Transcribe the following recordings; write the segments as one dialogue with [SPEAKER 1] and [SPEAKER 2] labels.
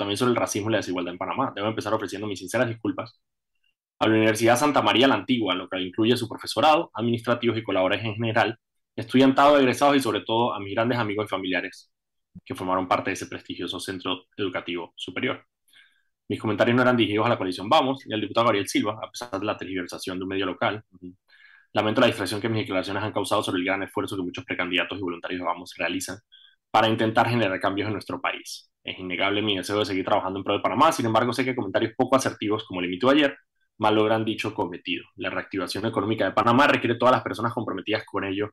[SPEAKER 1] también sobre el racismo y la desigualdad en Panamá. Debo empezar ofreciendo mis sinceras disculpas a la Universidad Santa María la Antigua, lo que incluye su profesorado, administrativos y colaboradores en general, estudiantado, egresados y sobre todo a mis grandes amigos y familiares que formaron parte de ese prestigioso centro educativo superior. Mis comentarios no eran dirigidos a la coalición Vamos y al diputado Gabriel Silva, a pesar de la tergiversación de un medio local. Lamento la distracción que mis declaraciones han causado sobre el gran esfuerzo que muchos precandidatos y voluntarios de Vamos realizan para intentar generar cambios en nuestro país. Es innegable mi deseo de seguir trabajando en pro de Panamá, sin embargo sé que comentarios poco asertivos, como el emitió ayer, mal logran dicho cometido. La reactivación económica de Panamá requiere todas las personas comprometidas con ello.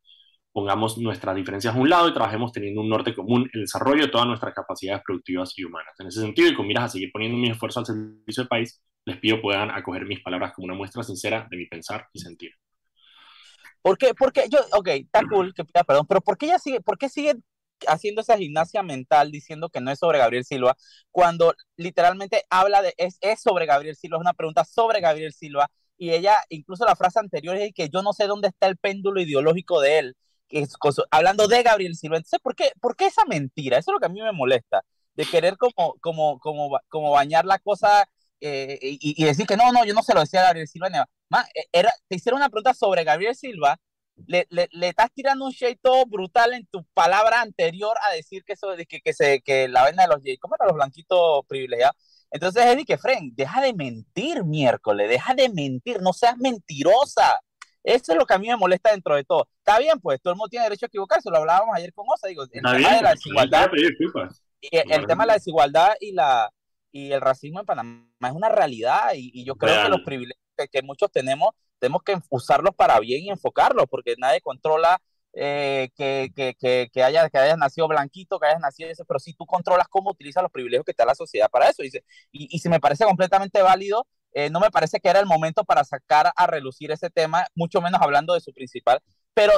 [SPEAKER 1] Pongamos nuestras diferencias a un lado y trabajemos teniendo un norte común, el desarrollo de todas nuestras capacidades productivas y humanas. En ese sentido, y con miras a seguir poniendo mi esfuerzo al servicio del país, les pido puedan acoger mis palabras como una muestra sincera de mi pensar y sentir.
[SPEAKER 2] ¿Por qué? Porque yo, ok, está cool, que, perdón, pero ¿por qué ella sigue, por qué sigue haciendo esa gimnasia mental diciendo que no es sobre Gabriel Silva, cuando literalmente habla de, es, es sobre Gabriel Silva, es una pregunta sobre Gabriel Silva, y ella, incluso la frase anterior es que yo no sé dónde está el péndulo ideológico de él, que es hablando de Gabriel Silva. Entonces, ¿por qué, ¿por qué esa mentira? Eso es lo que a mí me molesta, de querer como, como, como, como bañar la cosa eh, y, decir que no, no, yo no se lo decía a Gabriel Silva. Era, te hicieron una pregunta sobre Gabriel Silva le, le, le, estás tirando un shade todo brutal en tu palabra anterior a decir que eso de que, que, se, que la venda de los ¿cómo eran los blanquitos privilegiados? Entonces, Eddie, que Fren, deja de mentir miércoles, deja de mentir, no seas mentirosa. Eso es lo que a mí me molesta dentro de todo. Está bien, pues todo el mundo tiene derecho a equivocarse, lo hablábamos ayer con Osa, digo, el tema de la desigualdad. Y el, tema de la desigualdad y, la, y el racismo en Panamá es una realidad y, y yo creo que los privilegios que, que muchos tenemos tenemos que usarlos para bien y enfocarlos, porque nadie controla eh, que, que, que, haya, que hayas nacido blanquito, que hayas nacido eso, pero si tú controlas cómo utilizas los privilegios que te da la sociedad para eso. Y, y, y si me parece completamente válido, eh, no me parece que era el momento para sacar a relucir ese tema, mucho menos hablando de su principal. Pero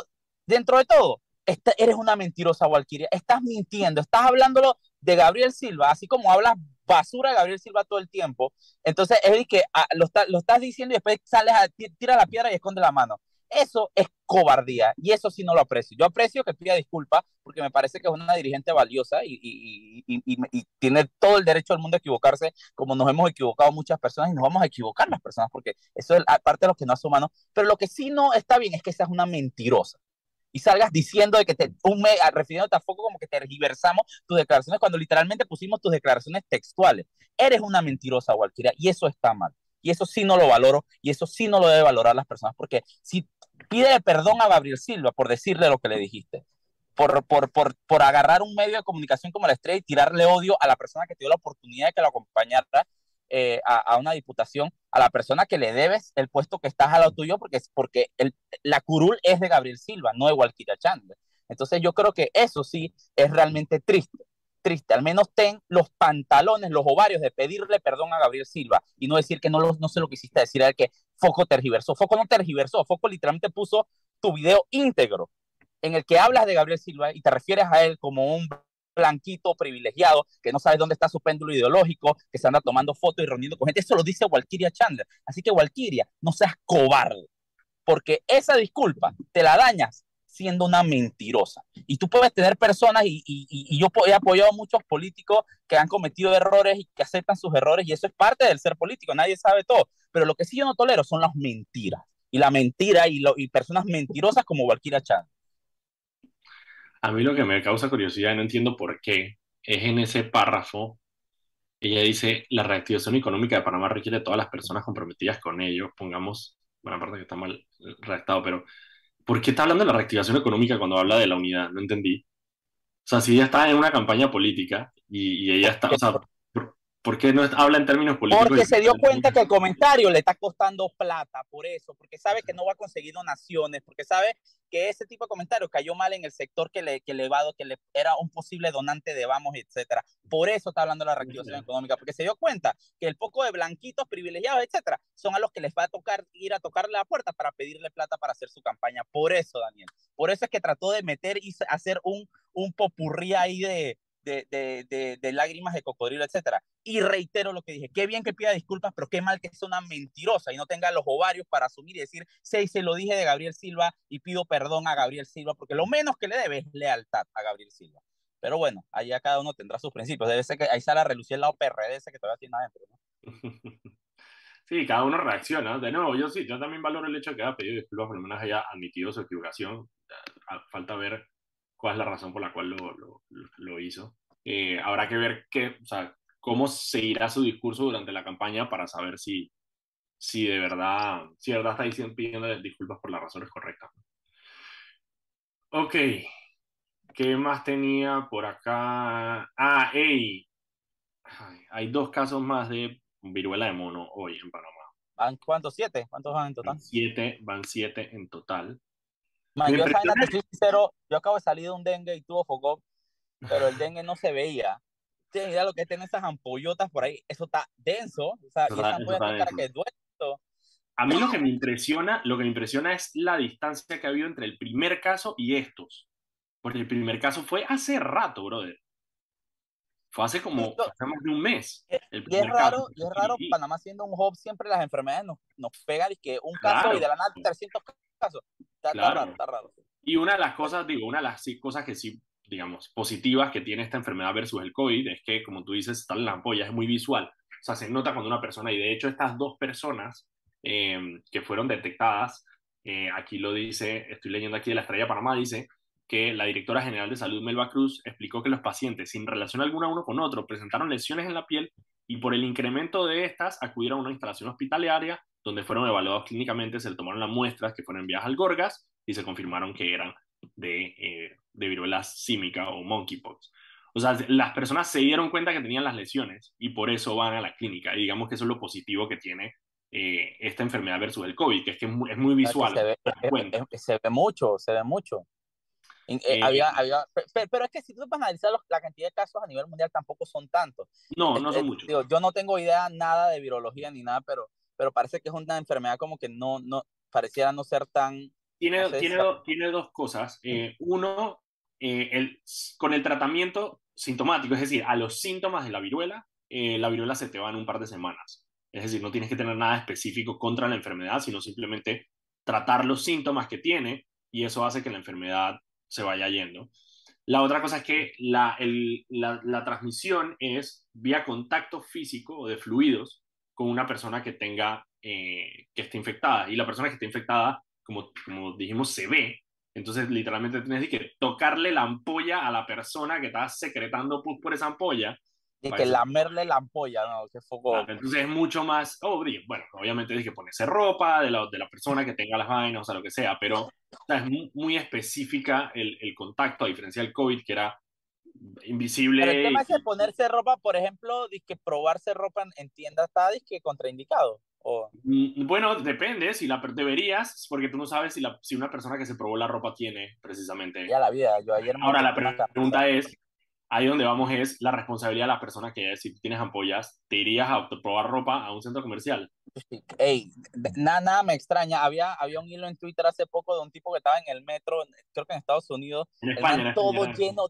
[SPEAKER 2] dentro de todo, esta, eres una mentirosa, Walkiria. Estás mintiendo, estás hablándolo de Gabriel Silva, así como hablas basura Gabriel Silva todo el tiempo. Entonces, es que ah, lo, lo, estás diciendo y después sales a tira la piedra y esconde la mano. Eso es cobardía y eso sí no lo aprecio. Yo aprecio que pida disculpas porque me parece que es una dirigente valiosa y, tiene todo el derecho del mundo a equivocarse, como nos hemos equivocado muchas personas y nos vamos a equivocar las personas porque eso es parte de lo que no hace humano. Pero lo que sí no está bien es que seas una mentirosa y salgas diciendo de que te, un me, refiriéndote a foco como que tergiversamos tus declaraciones cuando literalmente pusimos tus declaraciones textuales. Eres una mentirosa, Walkiria, y eso está mal. Y eso sí no lo valoro, y eso sí no lo debe valorar las personas, porque si pide perdón a Gabriel Silva por decirle lo que le dijiste, por, por, por, por agarrar un medio de comunicación como la estrella y tirarle odio a la persona que te dio la oportunidad de que lo acompañara, eh, a, una diputación a la persona que le debes el puesto que estás a lo tuyo, porque, es porque la curul es de Gabriel Silva, no de Walquilla Chandler. Entonces yo creo que eso sí es realmente triste, triste. Al menos ten los pantalones, los ovarios de pedirle perdón a Gabriel Silva y no decir que no, lo, no se lo quisiste decir a que Foco tergiversó. Foco no tergiversó, Foco literalmente puso tu video íntegro en el que hablas de Gabriel Silva y te refieres a él como un blanquito privilegiado, que no sabe dónde está su péndulo ideológico, que se anda tomando fotos y reuniendo con gente. Eso lo dice Walkiria Chandler. Así que Walkiria, no seas cobarde, porque esa disculpa te la dañas siendo una mentirosa. Y tú puedes tener personas, y, y, y, yo he apoyado a muchos políticos que han cometido errores y que aceptan sus errores, y eso es parte del ser político, nadie sabe todo. Pero lo que sí yo no tolero son las mentiras. Y la mentira y, y personas mentirosas como Walkiria Chandler.
[SPEAKER 1] A mí lo que me causa curiosidad, no entiendo por qué, es en ese párrafo, ella dice, la reactivación económica de Panamá requiere de todas las personas comprometidas con ello, pongamos, bueno, aparte que está mal redactado, pero ¿por qué está hablando de la reactivación económica cuando habla de la unidad? No entendí. O sea, si ella está en una campaña política y, ella está, ¿Por qué no habla en términos políticos?
[SPEAKER 2] Porque se dio cuenta que el comentario le está costando plata, por eso, porque sabe que no va a conseguir donaciones, porque sabe que ese tipo de comentarios cayó mal en el sector que le, que le, que le era un posible donante de Vamos, etcétera. Por eso está hablando de la reactivación económica, porque se dio cuenta que el poco de blanquitos privilegiados, etcétera, son a los que les va a tocar ir a tocarle la puerta para pedirle plata para hacer su campaña. Por eso, Daniel. Por eso es que trató de meter y hacer un, un popurrí ahí de, de, de, de, lágrimas de cocodrilo, etcétera. Y reitero lo que dije, qué bien que pida disculpas, pero qué mal que es una mentirosa y no tenga los ovarios para asumir y decir, sí, se lo dije de Gabriel Silva y pido perdón a Gabriel Silva, porque lo menos que le debe es lealtad a Gabriel Silva. Pero bueno, allá cada uno tendrá sus principios. Debe ser que ahí sale a relucir el lado PRD ese que todavía tiene adentro, ¿no?
[SPEAKER 1] Sí, cada uno reacciona. De nuevo, yo sí, yo también valoro el hecho de que haya pedido disculpas, por lo menos haya admitido su equivocación. Falta ver cuál es la razón por la cual lo, lo, lo hizo. Eh, habrá que ver qué, o sea, cómo seguirá su discurso durante la campaña para saber si, si de verdad, si de verdad está diciendo, pidiendo disculpas por las razones correctas. Ok, ¿qué más tenía por acá? Ah, hey, hay dos casos más de viruela de mono hoy en Panamá.
[SPEAKER 2] ¿Van cuántos? ¿Siete? ¿Cuántos van en total?
[SPEAKER 1] Van siete, van siete en total.
[SPEAKER 2] Man, yo, sincero, yo acabo de salir de un dengue y tuvo foco, pero el dengue no se veía. Mira lo que tiene esas ampollotas por ahí, eso está denso, o sea, y esa ampolla que duele.
[SPEAKER 1] A mí lo que me impresiona, lo que me impresiona es la distancia que ha habido entre el primer caso y estos. Porque el primer caso fue hace rato, brother. Fue hace como más de un mes.
[SPEAKER 2] y es raro, y es raro, Panamá siendo un hub, siempre las enfermedades nos, nos pegan y que un caso y de la nada 300 casos. Está, raro, está raro.
[SPEAKER 1] Y una de las cosas, digo, una de las cosas que sí, digamos, positivas que tiene esta enfermedad versus el COVID es que, como tú dices, está en la ampolla, es muy visual. O sea, se nota cuando una persona, y de hecho estas dos personas em, que fueron detectadas, eh, aquí lo dice, estoy leyendo aquí de la Estrella Panamá, dice, que la directora general de salud, Melba Cruz, explicó que los pacientes, sin relación alguna uno con otro, presentaron lesiones en la piel y por el incremento de estas acudieron a una instalación hospitalaria donde fueron evaluados clínicamente, se le tomaron las muestras que fueron enviadas al Gorgas y se confirmaron que eran de, eh, de viruela símica o monkeypox. O sea, las personas se dieron cuenta que tenían las lesiones y por eso van a la clínica. Y digamos que eso es lo positivo que tiene eh, esta enfermedad versus el COVID, que es que es muy, visual.
[SPEAKER 2] Se ve, se ve mucho, se ve mucho. Eh, eh, había, había, pero, es que si tú vas a analizar la cantidad de casos a nivel mundial tampoco son tantos.
[SPEAKER 1] No, no son muchos.
[SPEAKER 2] yo no tengo idea nada de virología ni nada, pero, pero parece que es una enfermedad como que no, no pareciera no ser tan...
[SPEAKER 1] Tiene, tiene, tiene dos cosas. Eh, uno, el, con el tratamiento sintomático, es decir, a los síntomas de la viruela, la viruela se te va en un par de semanas. Es decir, no tienes que tener nada específico contra la enfermedad, sino simplemente tratar los síntomas que tiene y eso hace que la enfermedad se vaya yendo. La otra cosa es que la, la, transmisión es vía contacto físico o de fluidos con una persona que tenga, eh, que esté infectada. Y la persona que esté infectada, como, como dijimos, se ve. Entonces, literalmente tienes que tocarle la ampolla a la persona que está secretando pus por esa ampolla
[SPEAKER 2] y que lamerle la ampolla, ¿no? Que foco...
[SPEAKER 1] entonces es mucho más, oh, bueno, obviamente tienes que ponerse ropa de la, de la persona que tenga las vainas, o sea, lo que sea, pero es muy, específica el, el, contacto, a diferencia del COVID, que era invisible.
[SPEAKER 2] Pero el tema es que ponerse ropa, por ejemplo, que probarse ropa en tiendas está que contraindicado. O...
[SPEAKER 1] Mm, bueno, depende, si la deberías, porque tú no sabes si, la, si una persona que se probó la ropa tiene precisamente.
[SPEAKER 2] Ya la vida, yo ayer
[SPEAKER 1] Ahora la pregunta es, ahí donde vamos es la responsabilidad de las personas que si tienes ampollas, te irías a probar ropa a un centro comercial.
[SPEAKER 2] Ey, nada, nada me extraña. Había, había un hilo en Twitter hace poco de un tipo que estaba en el metro, creo que en Estados Unidos.
[SPEAKER 1] En España,
[SPEAKER 2] todo lleno.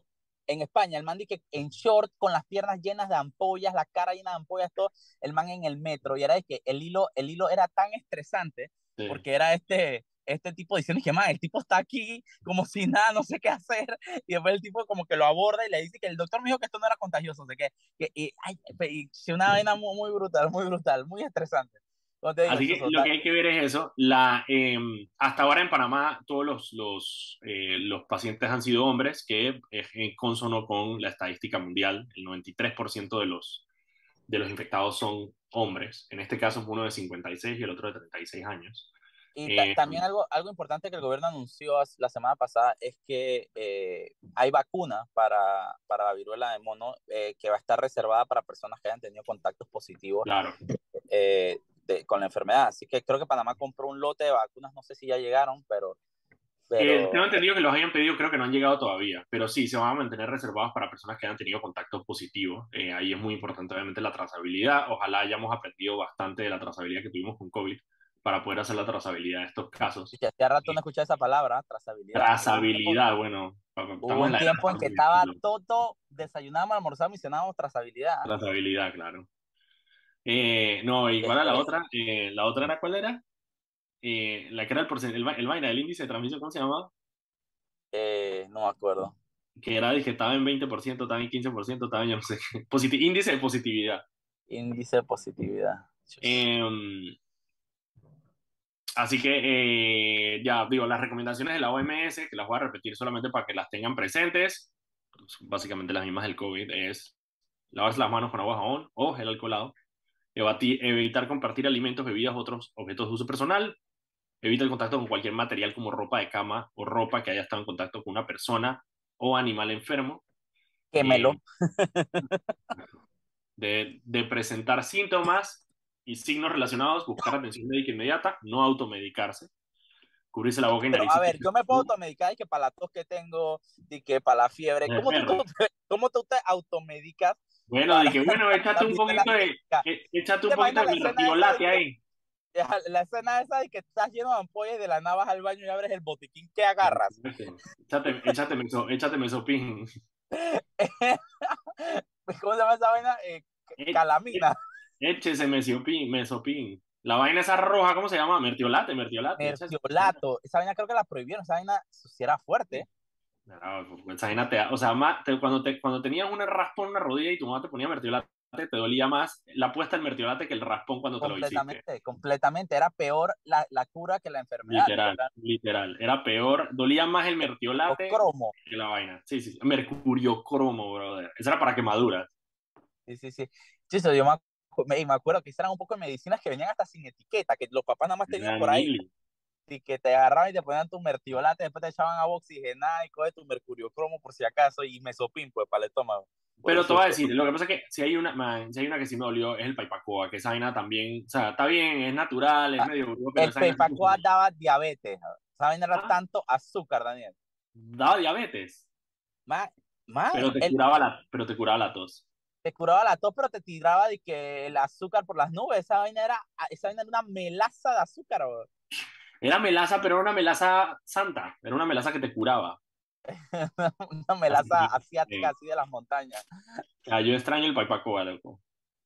[SPEAKER 2] En España, el man dice que en short, con las piernas llenas de ampollas, la cara llena de ampollas, todo, el man en el metro. Y era de que el hilo, el hilo era tan estresante, porque era este, este tipo diciendo que más, el tipo está aquí como si nada, no sé qué hacer, y después el tipo como que lo aborda y le dice que el doctor me dijo que esto no era contagioso, o sea, que, que y, ay, y, una vaina muy, muy, brutal, muy brutal, muy estresante.
[SPEAKER 1] Así que lo que hay que ver es eso. La, em, hasta ahora en Panamá todos los, los, eh, los pacientes han sido hombres, que es en consono con la estadística mundial. El 93% de los, de los infectados son hombres. En este caso uno de 56 y el otro de 36 años.
[SPEAKER 2] Y eh, también algo, algo importante que el gobierno anunció la semana pasada es que eh, hay vacuna para, para, la viruela de mono eh, que va a estar reservada para personas que hayan tenido contactos positivos con la enfermedad. Así que creo que Panamá compró un lote de vacunas, no sé si ya llegaron, pero...
[SPEAKER 1] pero... tengo entendido que los hayan pedido, creo que no han llegado todavía, pero sí, se van a mantener reservados para personas que hayan tenido contactos positivos. ahí es muy importante, obviamente, la trazabilidad. Ojalá hayamos aprendido bastante de la trazabilidad que tuvimos con COVID para poder hacer la trazabilidad de estos casos.
[SPEAKER 2] Y hace rato no escuché esa palabra, trazabilidad.
[SPEAKER 1] Trazabilidad, bueno.
[SPEAKER 2] Hubo un tiempo en que estaba todo, desayunábamos, almorzábamos y cenábamos trazabilidad.
[SPEAKER 1] Trazabilidad, claro. Eh, no, ¿y cuál era la otra? Eh, ¿La otra era cuál era? Eh, la que era el, el, el vaina, el índice de transmisión, ¿cómo se llamaba?
[SPEAKER 2] no me acuerdo.
[SPEAKER 1] que era que estaba en 20%, estaba en 15%, estaba en yo no sé, índice de positividad.
[SPEAKER 2] Índice de positividad.
[SPEAKER 1] Em, así que ya digo, las recomendaciones de la OMS, que las voy a repetir solamente para que las tengan presentes, básicamente las mismas del COVID, es lavarse las manos con agua jabón o gel alcoholado, evitar compartir alimentos, bebidas, otros objetos de uso personal, evita el contacto con cualquier material como ropa de cama o ropa que haya estado en contacto con una persona o animal enfermo.
[SPEAKER 2] Quémelo.
[SPEAKER 1] de, de, presentar síntomas y signos relacionados, buscar atención médica inmediata, no automedicarse, cubrirse la boca y nariz.
[SPEAKER 2] a ver, yo me puedo automedicar y que para la tos que tengo, y que para la fiebre, ¿cómo tú, ¿cómo tú, te automedicas?
[SPEAKER 1] Bueno, dije, bueno, échate un poquito de, échate un poquito de mertiolate ahí.
[SPEAKER 2] La escena esa de que estás lleno de ampollas de la nada vas al baño y abres el botiquín que agarras.
[SPEAKER 1] Échate, échate, meso, échate mesopin.
[SPEAKER 2] ¿Cómo se llama esa vaina? Eh, calamina.
[SPEAKER 1] Échese mesopin, mesopin. La vaina esa roja, ¿cómo se llama? Mertiolate, mertiolate.
[SPEAKER 2] Mertiolato. Esa vaina creo que la prohibieron. Esa vaina si era fuerte.
[SPEAKER 1] Pues, esa vaina te, o sea, cuando, te, cuando tenías un raspón en una rodilla y tu mamá te ponía mertiolate, te dolía más la puesta del mertiolate que el raspón cuando te lo hiciste.
[SPEAKER 2] Completamente, completamente. Era peor la, la, cura que la enfermedad.
[SPEAKER 1] Literal, literal. Era peor, dolía más el mertiolate
[SPEAKER 2] cromo.
[SPEAKER 1] que la vaina. Sí, sí, mercurio cromo, brother. Eso era para quemaduras.
[SPEAKER 2] Sí, sí, sí. Sí, eso yo me, me acuerdo que eran un poco de medicinas que venían hasta sin etiqueta, que los papás nada más tenían por ahí. Y que te agarraban y te ponían tu mertiolate, después te echaban agua oxigenada y coge tu mercurio cromo por si acaso y mesopin, pues, para el estómago.
[SPEAKER 1] Pero te voy a decir, lo que pasa es que si hay una, si hay una que sí me dolió, es el paipacoa, que esa vaina también, o sea, está bien, es natural, es ah, medio
[SPEAKER 2] El paipacoa daba diabetes, esa vaina era ah. tanto azúcar, Daniel.
[SPEAKER 1] Daba diabetes. Pero te, curaba la, pero te curaba la tos.
[SPEAKER 2] Te curaba la tos, pero te tiraba de que el azúcar por las nubes, esa vaina era, esa vaina era una melaza de azúcar,
[SPEAKER 1] Era melaza, pero era una melaza santa, era una melaza que te curaba.
[SPEAKER 2] una melaza asiática así de las montañas.
[SPEAKER 1] Ah, yo extraño el paipacoa, loco.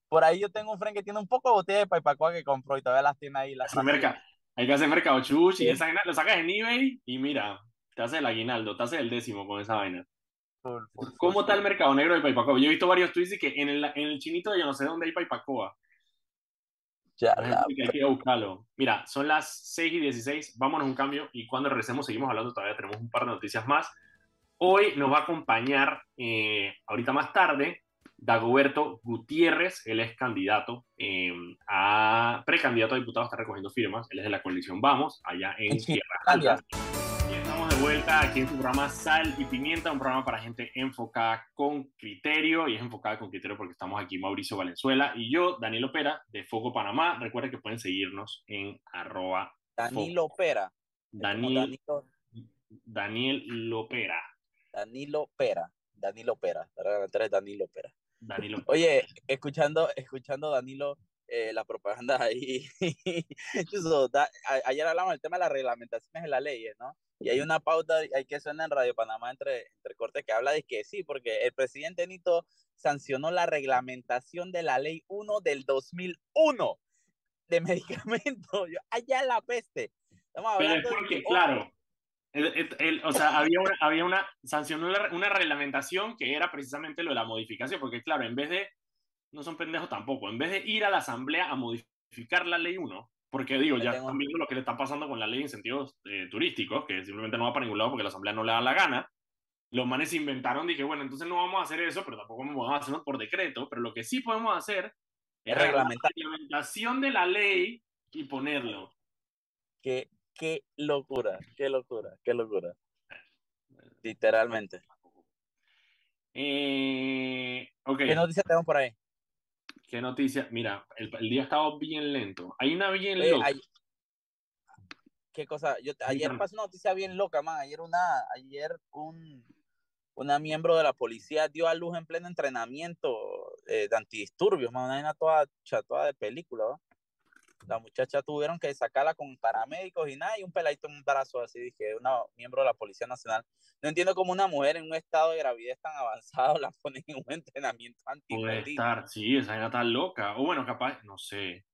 [SPEAKER 2] Por ahí yo tengo un friend que tiene un poco de botella de paipacoa que compró y todavía las tiene ahí. Las
[SPEAKER 1] hay que hacer mercado chuchi, y esa vaina lo sacas en eBay y mira, te hace el aguinaldo, te hace el décimo con esa vaina. ¿Cómo está el mercado negro de paipacoa? Yo he visto varios tweets y que en el, en el chinito yo no sé dónde hay paipacoa.
[SPEAKER 2] Ya,
[SPEAKER 1] hay que buscarlo. Mira, son las 6 y 16, vámonos un cambio y cuando regresemos seguimos hablando, todavía tenemos un par de noticias más. Hoy nos va a acompañar, eh, ahorita más tarde, Dagoberto Gutiérrez, él es candidato em, a precandidato a diputado, está recogiendo firmas, él es de la coalición Vamos, allá en Tierra de vuelta aquí en su programa Sal y Pimienta, un programa para gente enfocada con criterio, y es enfocada con criterio porque estamos aquí Mauricio Valenzuela y yo, Daniel Opera, de Foco Panamá. Recuerden que pueden seguirnos en arroba.
[SPEAKER 2] Daniel Opera.
[SPEAKER 1] Daniel, Daniel Lopera.
[SPEAKER 2] Danilo Pera. Danilo Pera. Danilo Pera.
[SPEAKER 1] Danilo
[SPEAKER 2] Oye, escuchando, escuchando Danilo, eh, la propaganda ahí. ayer hablamos del tema de las reglamentaciones de las leyes, ¿no? Y hay una pauta hay que suena en Radio Panamá entre, entre cortes que habla de que sí, porque el presidente Nito sancionó la reglamentación de la ley 1 del 2001 de medicamentos. Allá la peste.
[SPEAKER 1] Estamos hablando Pero porque, claro, o sea, había una, había una sanción, una, reglamentación que era precisamente lo de la modificación, porque claro, en vez de, no son pendejos tampoco, en vez de ir a la asamblea a modificar la ley 1, porque digo, ya están viendo lo que le está pasando con la ley de incentivos eh, turísticos, que simplemente no va para ningún lado porque la asamblea no le da la gana, los manes inventaron, dije, bueno, entonces no vamos a hacer eso, pero tampoco vamos a hacerlo por decreto, pero lo que sí podemos hacer es la reglamentación de la ley y ponerlo.
[SPEAKER 2] Que qué locura, qué locura, qué locura. Literalmente.
[SPEAKER 1] Eh,
[SPEAKER 2] ¿Qué noticias tenemos por ahí?
[SPEAKER 1] ¿Qué noticia? Mira, el, día ha estado bien lento. Hay una bien loca.
[SPEAKER 2] ¿Qué cosa? Yo, ayer pasó una noticia bien loca, man. Ayer una, ayer un, una miembro de la policía dio a luz en pleno entrenamiento eh, de antidisturbios, man. Una vaina toda, toda de película, ¿no? La muchacha tuvieron que sacarla con paramédicos y nada, y un peladito en un brazo así, dije, una miembro de la Policía Nacional. No entiendo cómo una mujer en un estado de gravidez tan avanzado la ponen en un entrenamiento anti
[SPEAKER 1] Puede estar, sí, esa era tan loca. O bueno, capaz, no sé.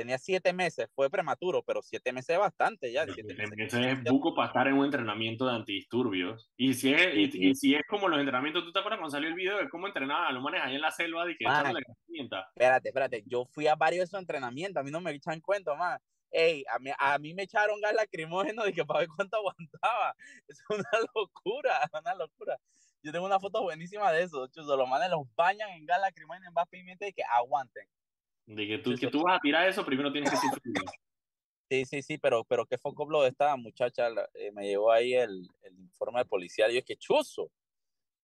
[SPEAKER 2] Tenía siete meses, fue prematuro, pero siete meses es bastante ya.
[SPEAKER 1] Siete, meses, es buco para estar en un entrenamiento de antidisturbios. Y si es, y, si es como los entrenamientos, ¿tú te acuerdas cuando salió el video de cómo entrenaban a los manes ahí en la selva? De que
[SPEAKER 2] la espérate, espérate, yo fui a varios de esos entrenamientos, a mí no me echan cuenta, más. Ey, a mí, a mí me echaron gas lacrimógeno de que para ver cuánto aguantaba. Es una locura, una locura. Yo tengo una foto buenísima de eso. Chuzo, los manes los bañan en gas lacrimógeno en pimienta y que aguanten.
[SPEAKER 1] De que tú, que tú vas a tirar eso, primero tienes que
[SPEAKER 2] Sí, sí, sí, pero, pero qué foco de esta muchacha eh, me llegó ahí el, el, informe policial y yo es que chuzo,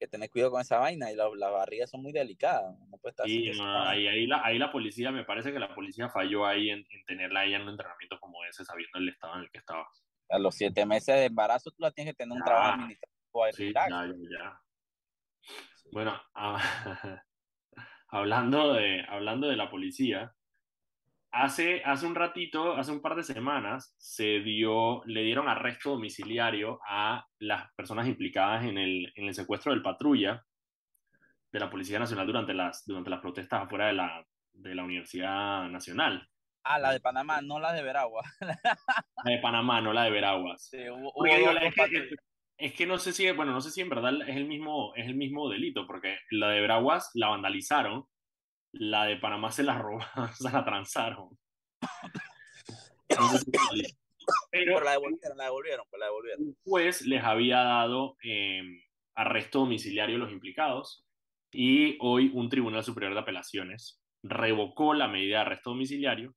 [SPEAKER 2] que tenés cuidado con esa vaina y las la barrigas son muy delicadas. No puede estar
[SPEAKER 1] sí, ahí, ahí, la, ahí la policía, me parece que la policía falló ahí en, en tenerla ahí en un entrenamiento como ese, sabiendo el estado en el que estaba.
[SPEAKER 2] A los siete meses de embarazo tú la tienes que tener un trabajo administrativo
[SPEAKER 1] ahí. Sí, ya, ya. Bueno, ah, hablando, de, hablando de la policía, hace, hace un ratito, hace un par de semanas, se dio, le dieron arresto domiciliario a las personas implicadas en el, en el secuestro del patrulla de la Policía Nacional durante las, durante las protestas afuera de la, de la Universidad Nacional.
[SPEAKER 2] Ah, la de Panamá, no la de Veragua.
[SPEAKER 1] la de Panamá, no la de Veraguas. Sí, es que no sé si, bueno, no sé si en verdad es el mismo, es el mismo delito, porque la de Veraguas la vandalizaron, la de Panamá se la robaron, se la transaron.
[SPEAKER 2] pero, la devolvieron, la devolvieron, pues la devolvieron.
[SPEAKER 1] Pues les había dado em, arresto domiciliario a los implicados y hoy un Tribunal Superior de Apelaciones revocó la medida de arresto domiciliario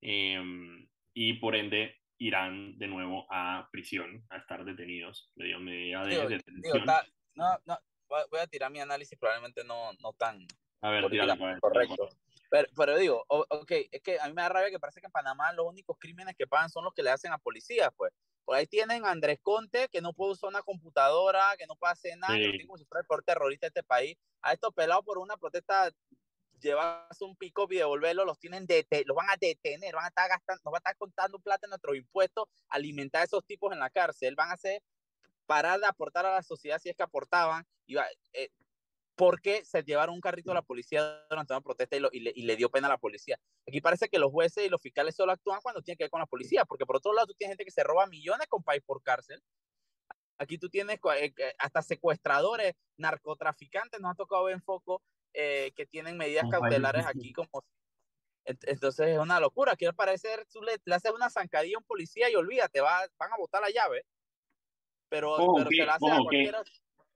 [SPEAKER 1] em, y por ende irán de nuevo a prisión, a estar detenidos. Le dio medida de detención.
[SPEAKER 2] no, no, voy a tirar mi análisis, probablemente no, no tan
[SPEAKER 1] a ver,
[SPEAKER 2] correcto. Pero, pero, digo, ok, es que a mí me da rabia que parece que en Panamá los únicos crímenes que pagan son los que le hacen a policías, pues. Por ahí tienen a Andrés Conte, que no puede usar una computadora, que no puede hacer nada, que tiene como si fuera el peor terrorista de este país. A estos pelados por una protesta llevas un pico y devolverlo, los tienen de, los van a detener, van a estar gastando, nos van a estar contando plata en nuestros impuestos, alimentar a esos tipos en la cárcel, van a hacer parar de aportar a la sociedad si es que aportaban, y va, eh, porque se llevaron un carrito a la policía durante una protesta y, le, y, le, dio pena a la policía. Aquí parece que los jueces y los fiscales solo actúan cuando tienen que ver con la policía, porque por otro lado tú tienes gente que se roba millones con país por cárcel. Aquí tú tienes eh, hasta secuestradores, narcotraficantes, nos ha tocado ver en foco eh, que tienen medidas cautelares aquí como... Entonces es una locura. Aquí al parecer tú le, haces una zancadilla a un policía y olvídate, va, van a botar la llave. Pero, pero se la a cualquiera...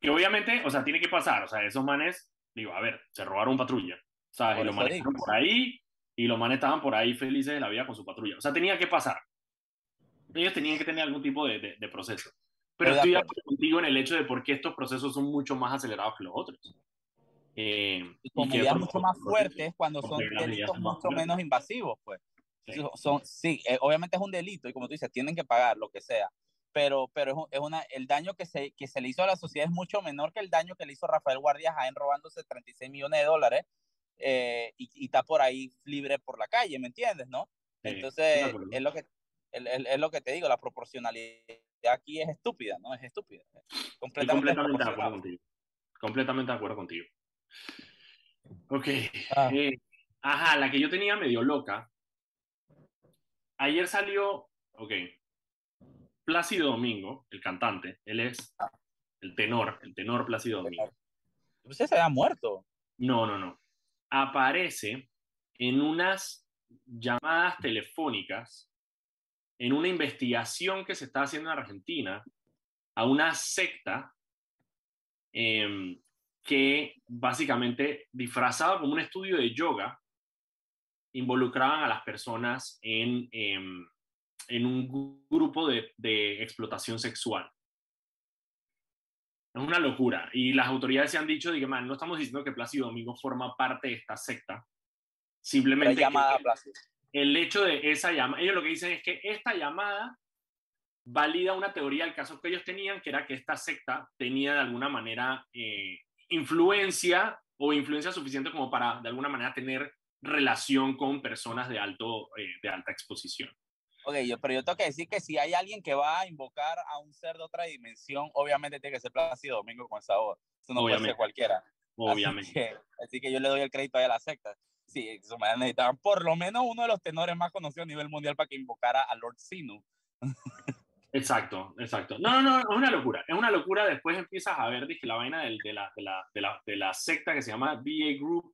[SPEAKER 1] Que, obviamente, o sea, tiene que pasar. O sea, esos manes, digo, a ver, se robaron patrulla. O sea, y los manes estaban por ahí y los manes estaban por ahí felices de la vida con su patrulla. O sea, tenía que pasar. Ellos tenían que tener algún tipo de, de, proceso. Pero estoy de acuerdo contigo en el hecho de por qué estos procesos son mucho más acelerados que los otros.
[SPEAKER 2] Eh, con medidas mucho más fuertes cuando son delitos mucho menos invasivos, pues. Sí. Son, sí, eh, obviamente es un delito y como tú dices, tienen que pagar lo que sea, pero, pero es, una, el daño que se, que se le hizo a la sociedad es mucho menor que el daño que le hizo Rafael Guardia Jaén robándose 36 millones de dólares eh, y, y, está por ahí libre por la calle, ¿me entiendes? ¿no? Entonces, es, lo que, es, es, lo que te digo, la proporcionalidad aquí es estúpida, ¿no? Es estúpida.
[SPEAKER 1] Completamente, completamente de acuerdo contigo. Completamente de acuerdo contigo. Ok. Ah. Eh, ajá, la que yo tenía medio loca. Ayer salió, ok, Plácido Domingo, el cantante, él es el tenor, el tenor Plácido Domingo.
[SPEAKER 2] ¿Usted se había muerto?
[SPEAKER 1] No, no, no. Aparece en unas llamadas telefónicas, en una investigación que se está haciendo en Argentina, a una secta eh, que básicamente disfrazaba como un estudio de yoga, involucraban a las personas en, em, en un grupo de, de, explotación sexual. Es una locura. Y las autoridades se han dicho, digo, no estamos diciendo que Plácido Domingo forma parte de esta secta. Simplemente
[SPEAKER 2] llamada
[SPEAKER 1] el hecho de esa llamada, ellos lo que dicen es que esta llamada valida una teoría del caso que ellos tenían, que era que esta secta tenía de alguna manera eh, influencia o influencia suficiente como para de alguna manera tener relación con personas de, alto, eh, de alta exposición.
[SPEAKER 2] Ok, yo, pero yo tengo que decir que si hay alguien que va a invocar a un ser de otra dimensión, obviamente tiene que ser Plácido Domingo con esa voz. Eso no puede ser cualquiera.
[SPEAKER 1] Obviamente.
[SPEAKER 2] Así que, así que, yo le doy el crédito a la secta. Sí, eso me necesitaban por lo menos uno de los tenores más conocidos a nivel mundial para que invocara a Lord Sinu.
[SPEAKER 1] Exacto, exacto. No, no, no, es una locura. Es una locura. Después empiezas a ver, dije, la vaina de, la, de, la, de, la, de la secta que se llama BA Group.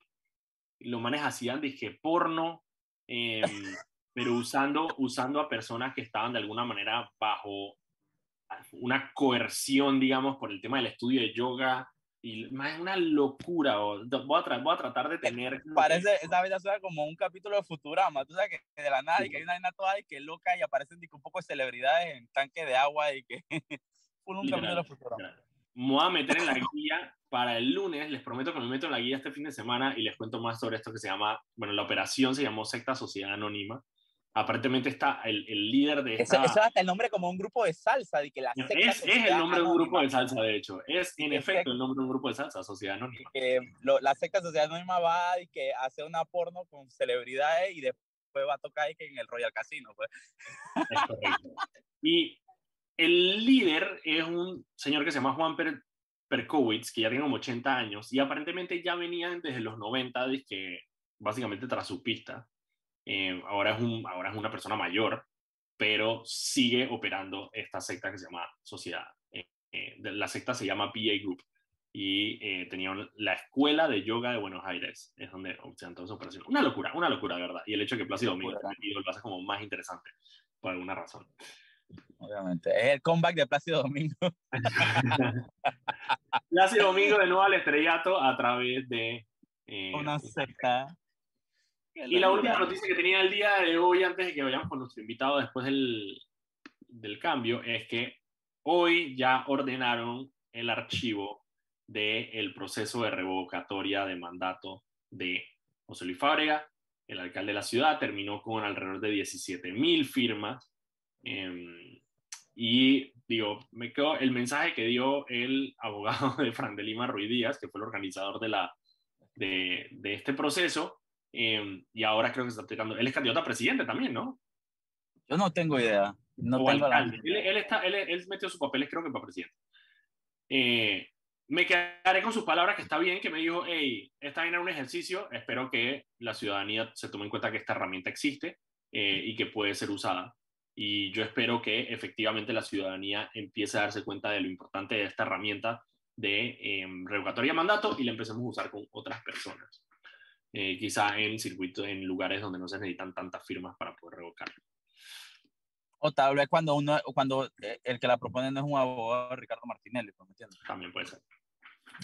[SPEAKER 1] Lo manejas hacían, dije, porno, em, pero usando, usando a personas que estaban de alguna manera bajo una coerción, digamos, por el tema del estudio de yoga. Y es una locura. Voy a, voy a tratar de tener.
[SPEAKER 2] Parece, esa vida suena como un capítulo de Futurama. Tú sabes que de la nada y que hay una vaina toda y que loca y aparecen un poco de celebridades en tanque de agua y que. un capítulo de Futurama.
[SPEAKER 1] Me voy a meter en la guía para el lunes. Les prometo que me meto en la guía este fin de semana y les cuento más sobre esto que se llama. Bueno, la operación se llamó Secta Sociedad Anónima aparentemente está el, el líder de
[SPEAKER 2] esta... Eso, es hasta el nombre como un grupo de salsa, de que la
[SPEAKER 1] es, es el nombre de un grupo de salsa, de hecho. Es, en efecto, el nombre de un grupo de salsa, Sociedad Anónima.
[SPEAKER 2] Que la secta Sociedad Anónima va y que hace una porno con celebridades y después va a tocar que en el Royal Casino. Pues.
[SPEAKER 1] Y el líder es un señor que se llama Juan per Perkowitz, que ya tiene como 80 años, y aparentemente ya venían desde los 90, que básicamente tras su pista. Eh, ahora, es un, ahora es una persona mayor, pero sigue operando esta secta que se llama Sociedad. Eh, eh, la secta se llama PA Group y tenían la escuela de yoga de Buenos Aires, es donde obtenían todas esas operaciones. Una locura, una locura, de verdad. Y el hecho de que Plácido Domingo lo hace como más interesante, por alguna razón.
[SPEAKER 2] Obviamente, es el comeback de Plácido Domingo.
[SPEAKER 1] Plácido Domingo de nuevo al estrellato a través de...
[SPEAKER 2] una secta
[SPEAKER 1] y la última noticia que tenía el día de hoy, antes de que vayamos con nuestro invitado después del, del cambio, es que hoy ya ordenaron el archivo del proceso de revocatoria de mandato de José Luis Fábrega, el alcalde de la ciudad, terminó con alrededor de 17 mil firmas. Em, y digo, me quedó el mensaje que dio el abogado de Fran de Lima Ruiz Díaz, que fue el organizador de, la, de, de este proceso, Em, y ahora creo que se está aplicando. Él es candidato a presidente también, ¿no?
[SPEAKER 2] Yo no tengo idea. No tengo
[SPEAKER 1] la... él, él, está, él, él, metió sus papeles, creo que para presidente. Eh, me quedaré con sus palabras, que está bien, que me dijo, hey, esta era un ejercicio, espero que la ciudadanía se tome en cuenta que esta herramienta existe eh, y que puede ser usada. Y yo espero que efectivamente la ciudadanía empiece a darse cuenta de lo importante de esta herramienta de eh, revocatoria de mandato y la empecemos a usar con otras personas eh, quizá en circuitos, en lugares donde no se necesitan tantas firmas para poder revocarlo.
[SPEAKER 2] O tal vez cuando, uno, cuando eh, el que la propone no es un abogado, Ricardo Martinelli, ¿me entiendes?
[SPEAKER 1] También puede ser.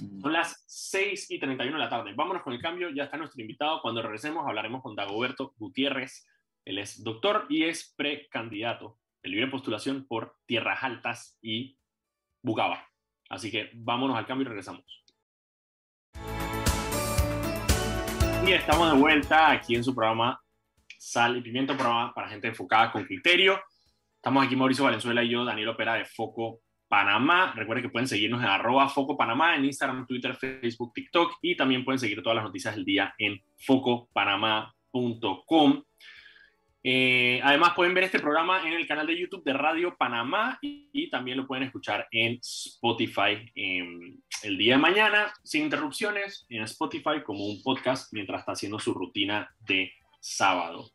[SPEAKER 1] Mm. Son las 6 y 31 de la tarde. Vámonos con el cambio. Ya está nuestro invitado. Cuando regresemos hablaremos con Dagoberto Gutiérrez. Él es doctor y es precandidato de libre postulación por Tierras Altas y Bugaba. Así que vámonos al cambio y regresamos. Y estamos de vuelta aquí en su programa Sal y Pimiento, programa para gente enfocada con criterio. Estamos aquí Mauricio Valenzuela y yo, Daniel Opera de Foco Panamá. Recuerden que pueden seguirnos en arroba Foco Panamá en Instagram, Twitter, Facebook, TikTok y también pueden seguir todas las noticias del día en focopanamá.com. Eh, además pueden ver este programa en el canal de YouTube de Radio Panamá y, también lo pueden escuchar en Spotify em, el día de mañana sin interrupciones en Spotify como un podcast mientras está haciendo su rutina de sábado.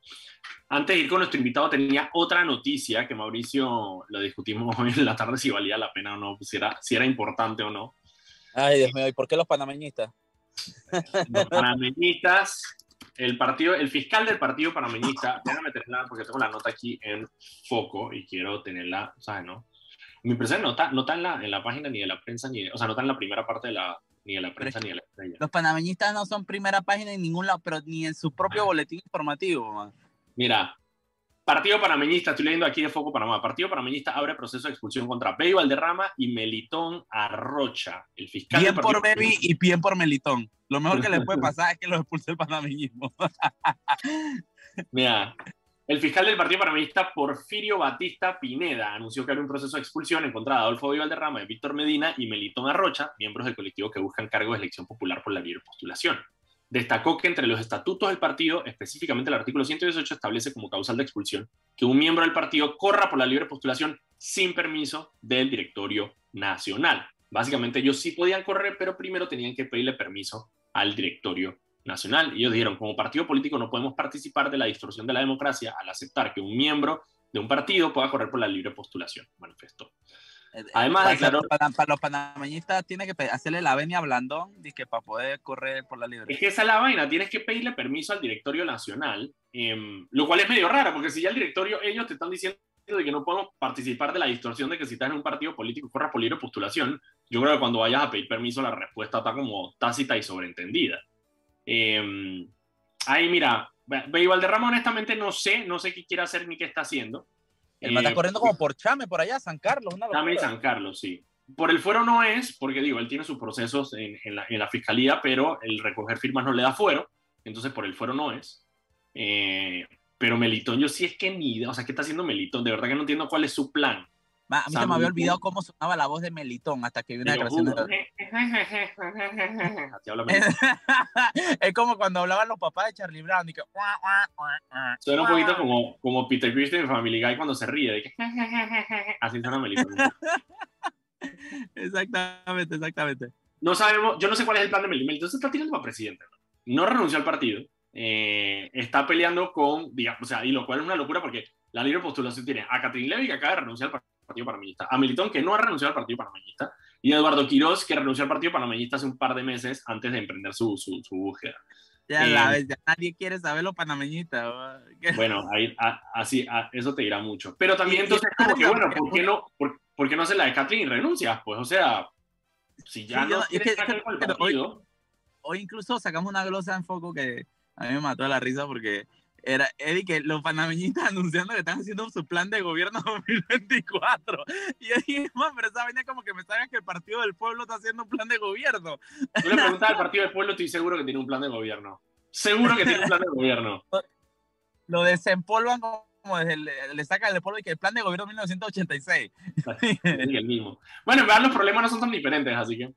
[SPEAKER 1] Antes de ir con nuestro invitado tenía otra noticia que Mauricio lo discutimos hoy en la tarde si valía la pena o no, si era, si era importante o no.
[SPEAKER 2] Ay, Dios mío, ¿y por qué los panameñistas?
[SPEAKER 1] Los panameñistas el partido, el fiscal del partido panameñista, déjame tenerla porque tengo la nota aquí en foco y quiero tenerla, ¿sabes, no? Mi impresión no está, no está en, la, en la página ni de la prensa, ni o sea, no está en la primera parte de la, ni de la prensa ni de la estrella.
[SPEAKER 2] Los panameñistas no son primera página en ningún lado, pero ni en su propio boletín informativo. Man.
[SPEAKER 1] Mira, Partido Panameñista, estoy leyendo aquí de Foco Panamá. Partido Panameñista abre proceso de expulsión contra Baby Valderrama y Melitón Arrocha. El fiscal
[SPEAKER 2] bien por Baby y bien por Melitón. Lo mejor que le puede pasar es que los expulse el panameñismo.
[SPEAKER 1] Mira, el fiscal del Partido Panameñista, Porfirio Batista Pineda, anunció que abre un proceso de expulsión en contra de Adolfo Baby Valderrama, de Víctor Medina y Melitón Arrocha, miembros del colectivo que buscan cargo de elección popular por la libre postulación. Destacó que entre los estatutos del partido, específicamente el artículo 118, establece como causal de expulsión que un miembro del partido corra por la libre postulación sin permiso del directorio nacional. Básicamente ellos sí podían correr, pero primero tenían que pedirle permiso al directorio Nacional. Ellos dijeron, como partido político no podemos participar de la distorsión de la democracia al aceptar que un miembro de un partido pueda correr por la libre postulación, manifestó.
[SPEAKER 2] Eh, Además, declaró, para, para, los panameñistas tiene que hacerle la venia a Blandón que para poder correr por la libre.
[SPEAKER 1] Es que esa es la vaina, tienes que pedirle permiso al directorio nacional, eh, lo cual es medio raro, porque si ya el directorio, ellos te están diciendo de que no podemos participar de la distorsión de que si estás en un partido político corras por libre postulación, yo creo que cuando vayas a pedir permiso la respuesta está como tácita y sobreentendida. Eh, ahí mira, Valderrama honestamente no sé, no sé qué quiere hacer ni qué está haciendo.
[SPEAKER 2] Él está eh, corriendo como por Chame, por allá, San Carlos.
[SPEAKER 1] Chame y San Carlos, sí. Por el fuero no es, porque digo, él tiene sus procesos en, la, fiscalía, pero el recoger firmas no le da fuero, entonces por el fuero no es. Eh, pero Melitón, yo sí es que ni, o sea, ¿qué está haciendo Melitón? De verdad que no entiendo cuál es su plan.
[SPEAKER 2] A mí se me había olvidado cómo sonaba la voz de Melitón hasta que vi una declaración de... es como cuando hablaban los papás de Charlie Brown y que...
[SPEAKER 1] Suena un poquito como, como Peter Christian en Family Guy cuando se ríe. De que... Así suena Melitón.
[SPEAKER 2] exactamente, exactamente.
[SPEAKER 1] No sabemos, yo no sé cuál es el plan de Melitón. Melitón se está tirando para presidente. No renunció al partido. Eh, está peleando con, digamos, o sea, y lo cual es una locura porque la libre postulación tiene a Catherine Levy que acaba de renunciar al partido Panameñista, a Militón, que no ha renunciado al Partido Panameñista, y a Eduardo Quirós, que renunció al Partido Panameñista hace un par de meses antes de emprender su, su, búsqueda.
[SPEAKER 2] Ya la eh, ves, ya nadie quiere saber lo panameñista.
[SPEAKER 1] Bueno, ahí, así, eso te dirá mucho. Pero también, entonces, como que, bueno, ¿por qué no, por, qué no hace la de Catherine y renuncias? Pues, o sea, si ya no quieres con el partido...
[SPEAKER 2] Hoy, incluso sacamos una glosa en foco que a mí me mató la risa porque era Eddie que los panameñistas anunciando que están haciendo su plan de gobierno 2024. Y yo dije, man, pero esa vaina como que me salga que el Partido del Pueblo está haciendo un plan de gobierno.
[SPEAKER 1] Tú le preguntas al Partido del Pueblo, estoy seguro que tiene un plan de gobierno. Seguro que tiene un plan de gobierno.
[SPEAKER 2] Lo desempolvan como desde le sacan el polvo y que el plan de gobierno 1986. Sí,
[SPEAKER 1] el mismo. Bueno, en verdad los problemas no son tan diferentes, así que...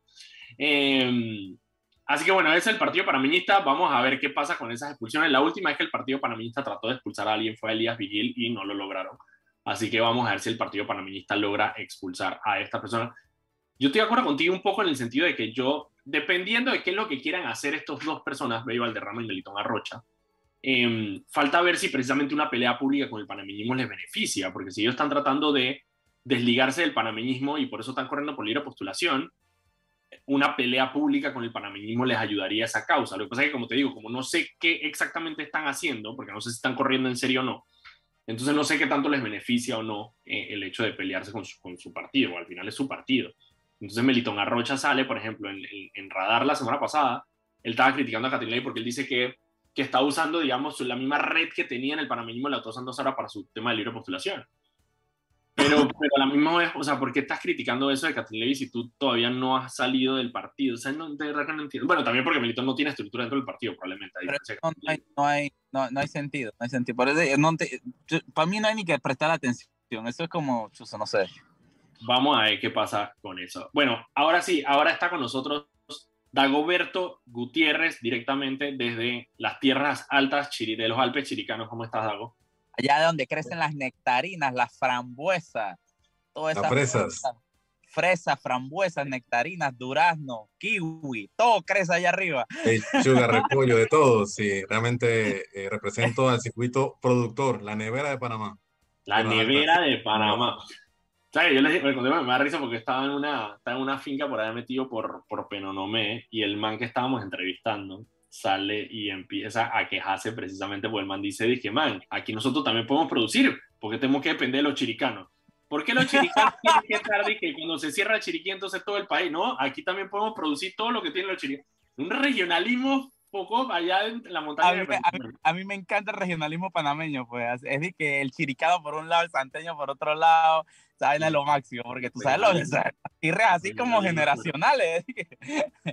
[SPEAKER 1] Eh, Así que bueno, ese es el partido panameñista. Vamos a ver qué pasa con esas expulsiones. La última es que el partido panameñista trató de expulsar a alguien fue a Elías Vigil y no lo lograron. Así que vamos a ver si el partido panameñista logra expulsar a esta persona. Yo estoy de acuerdo contigo un poco en el sentido de que yo, dependiendo de qué es lo que quieran hacer estos dos personas, Bey Valderrama y Melitón Arrocha, em, falta ver si precisamente una pelea pública con el panameñismo les beneficia, porque si ellos están tratando de desligarse del panameñismo y por eso están corriendo por libre postulación, una pelea pública con el panameñismo les ayudaría a esa causa. Lo que pasa es que, como te digo, como no sé qué exactamente están haciendo, porque no sé si están corriendo en serio o no, entonces no sé qué tanto les beneficia o no eh, el hecho de pelearse con su, partido, o al final es su partido. Entonces Melitón Arrocha sale, por ejemplo, en, Radar la semana pasada, él estaba criticando a Catrilay porque él dice que, que está usando, digamos, la misma red que tenía en el panameñismo, la está usando ahora para su tema de libre postulación. Pero, pero a la misma vez, o sea, ¿por qué estás criticando eso de Catherine Levy si tú todavía no has salido del partido? O sea, no, de verdad que no entiendo. Bueno, también porque Melitón no tiene estructura dentro del partido, probablemente.
[SPEAKER 2] no, hay, no, hay, no, no, hay sentido, no hay sentido. no para mí no hay ni que prestar atención. Eso es como, chuso, no sé.
[SPEAKER 1] Vamos a ver qué pasa con eso. Bueno, ahora sí, ahora está con nosotros Dagoberto Gutiérrez, directamente desde las tierras altas de los Alpes chiricanos. ¿Cómo estás, Dago?
[SPEAKER 2] Allá de donde crecen las nectarinas, las frambuesas, todas esas
[SPEAKER 3] fresas.
[SPEAKER 2] fresas, frambuesas, nectarinas, durazno, kiwi, todo crece allá arriba.
[SPEAKER 3] Lechuga, repollo, de todo, sí, realmente eh, represento al circuito productor, la nevera de Panamá.
[SPEAKER 1] La nevera de Panamá. ¿Sabes? Yo les me, me da risa porque estaba en una, estaba en una finca por allá metido por, por Penonomé y el man que estábamos entrevistando sale y empieza a quejarse precisamente porque el man dice, dije, man, aquí nosotros también podemos producir, porque tenemos que depender de los chiricanos. ¿Por qué los chiricanos tienen que estar de que cuando se cierra chiriquí entonces todo el país? No, aquí también podemos producir todo lo que tienen los chiricanos. Un regionalismo poco allá en la montaña.
[SPEAKER 2] A mí, me encanta el regionalismo panameño, pues. Es de que el chiricado por un lado, el santeño por otro lado, saben a lo máximo, porque tú sabes los tirres así como generacionales.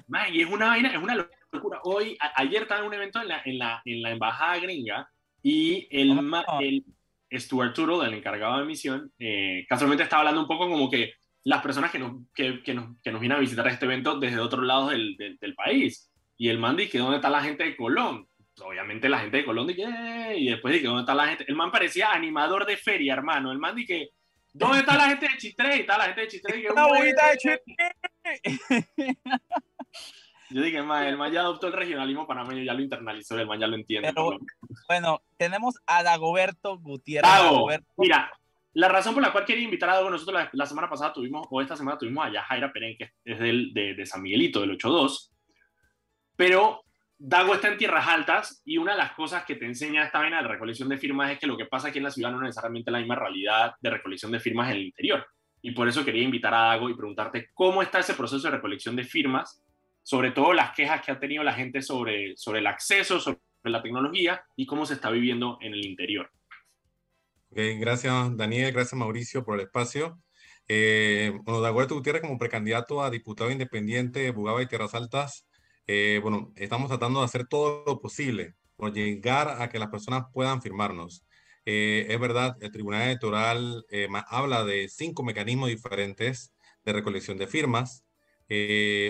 [SPEAKER 1] Man, y es una vaina, es una locura. Hoy, ayer estaba en un evento en la, en la, en la embajada gringa y el, el Stuart Turo, el encargado de misión, eh, casualmente estaba hablando un poco como que las personas que nos, que, que nos, que nos vienen a visitar este evento desde otro lado del, del, del país. Y el man dice, ¿dónde está la gente de Colón? Obviamente la gente de Colón dice, eh", y después dice, ¿dónde está la gente? El man parecía animador de feria, hermano. El man dice, ¿dónde está la gente de Chitré? Está la gente de Chitré. Y
[SPEAKER 2] de Chitré.
[SPEAKER 1] Yo dije, ma, el man ya adoptó el regionalismo panameño, ya lo internalizó, el man ya lo entiende.
[SPEAKER 2] Pero, bueno, tenemos a Dagoberto Gutiérrez.
[SPEAKER 1] Dago,
[SPEAKER 2] Dagoberto.
[SPEAKER 1] mira, la razón por la cual quería invitar a Dago, nosotros la, la semana pasada tuvimos, o esta semana tuvimos a Yajaira Perén, que es del, de, de San Miguelito, del 8-2, pero Dago está en tierras altas y una de las cosas que te enseña esta vaina de recolección de firmas es que lo que pasa aquí en la ciudad no es necesariamente la misma realidad de recolección de firmas en el interior. Y por eso quería invitar a Dago y preguntarte cómo está ese proceso de recolección de firmas, sobre todo las quejas que ha tenido la gente sobre, sobre el acceso, sobre la tecnología y cómo se está viviendo en el interior.
[SPEAKER 3] Gracias Daniel, gracias Mauricio por el espacio. Eh, Dagoberto Gutiérrez como precandidato a diputado independiente de Bugaba y Tierras Altas eh, bueno, estamos tratando de hacer todo lo posible por llegar a que las personas puedan firmarnos. Eh, es verdad, el Tribunal Electoral eh, habla de cinco mecanismos diferentes de recolección de firmas.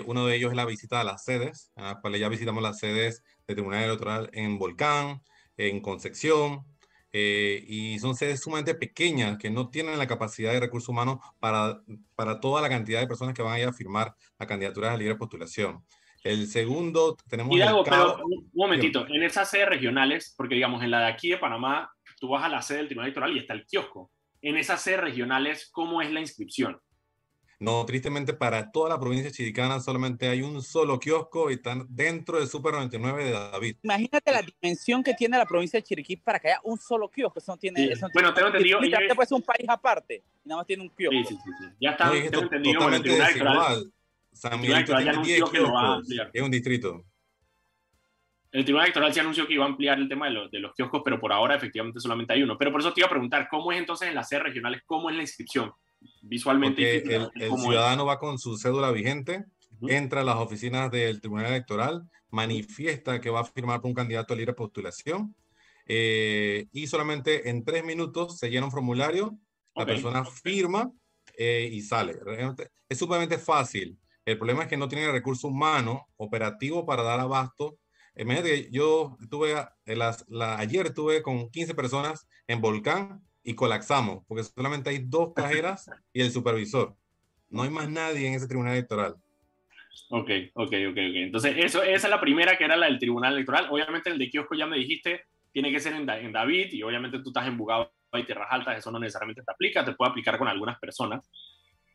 [SPEAKER 3] uno de ellos es la visita a las sedes, a las cuales ya visitamos las sedes del Tribunal Electoral en Volcán, en Concepción, y son sedes sumamente pequeñas que no tienen la capacidad de recursos humanos para, para toda la cantidad de personas que van a ir a firmar la candidatura a libre postulación. El segundo, tenemos...
[SPEAKER 1] Y Dago, pero un momentito, en esas sedes regionales, porque digamos, en la de aquí de Panamá, tú vas a la sede del Tribunal Electoral y está el kiosco. En esas sedes regionales, ¿cómo es la inscripción?
[SPEAKER 3] No, tristemente para toda la provincia chiricana solamente hay un solo kiosco y están dentro del Super 99 de David.
[SPEAKER 2] Imagínate la dimensión que tiene la provincia de Chiriquí para que haya un solo kiosco. Eso no tiene,
[SPEAKER 1] Sí.
[SPEAKER 2] eso no
[SPEAKER 1] Bueno,
[SPEAKER 2] tiene-
[SPEAKER 1] tengo entendido- yo-
[SPEAKER 2] es un país aparte y nada más tiene un kiosco.
[SPEAKER 1] Sí, sí, sí. sí. Ya está,
[SPEAKER 3] No,
[SPEAKER 1] tengo entendido, bueno, el
[SPEAKER 3] San
[SPEAKER 1] Tribunal
[SPEAKER 3] Miguelito
[SPEAKER 1] Electoral ya
[SPEAKER 3] tiene 10
[SPEAKER 1] anunció que lo va a
[SPEAKER 3] kioscos.
[SPEAKER 1] ampliar.
[SPEAKER 3] Es un distrito.
[SPEAKER 1] el Tribunal Electoral sí anunció que iba a ampliar el tema de los, de los kioscos, pero por ahora efectivamente solamente hay uno. Pero por eso te iba a preguntar, ¿cómo es entonces en las sedes regionales, cómo es la inscripción? Visualmente.
[SPEAKER 3] El, ciudadano va con su cédula vigente, entra a las oficinas del Tribunal Electoral, manifiesta que va a firmar por un candidato a libre postulación eh, y solamente en tres minutos se llena un formulario, la persona firma eh, y sale. Realmente es sumamente fácil. El problema es que no tiene el recurso humano operativo para dar abasto. Imagínate, yo tuve, eh, las- la, ayer estuve con 15 personas en Volcán y colapsamos, porque solamente hay dos cajeras y el supervisor. No hay más nadie en ese tribunal electoral.
[SPEAKER 1] Ok, ok, ok, ok. Entonces, eso, esa es la primera que era la del Tribunal Electoral. Obviamente, el de kiosco ya me dijiste, tiene que ser en, en David, y obviamente tú estás en Bugaba y Tierras Altas, eso no necesariamente te aplica, te puede aplicar con algunas personas.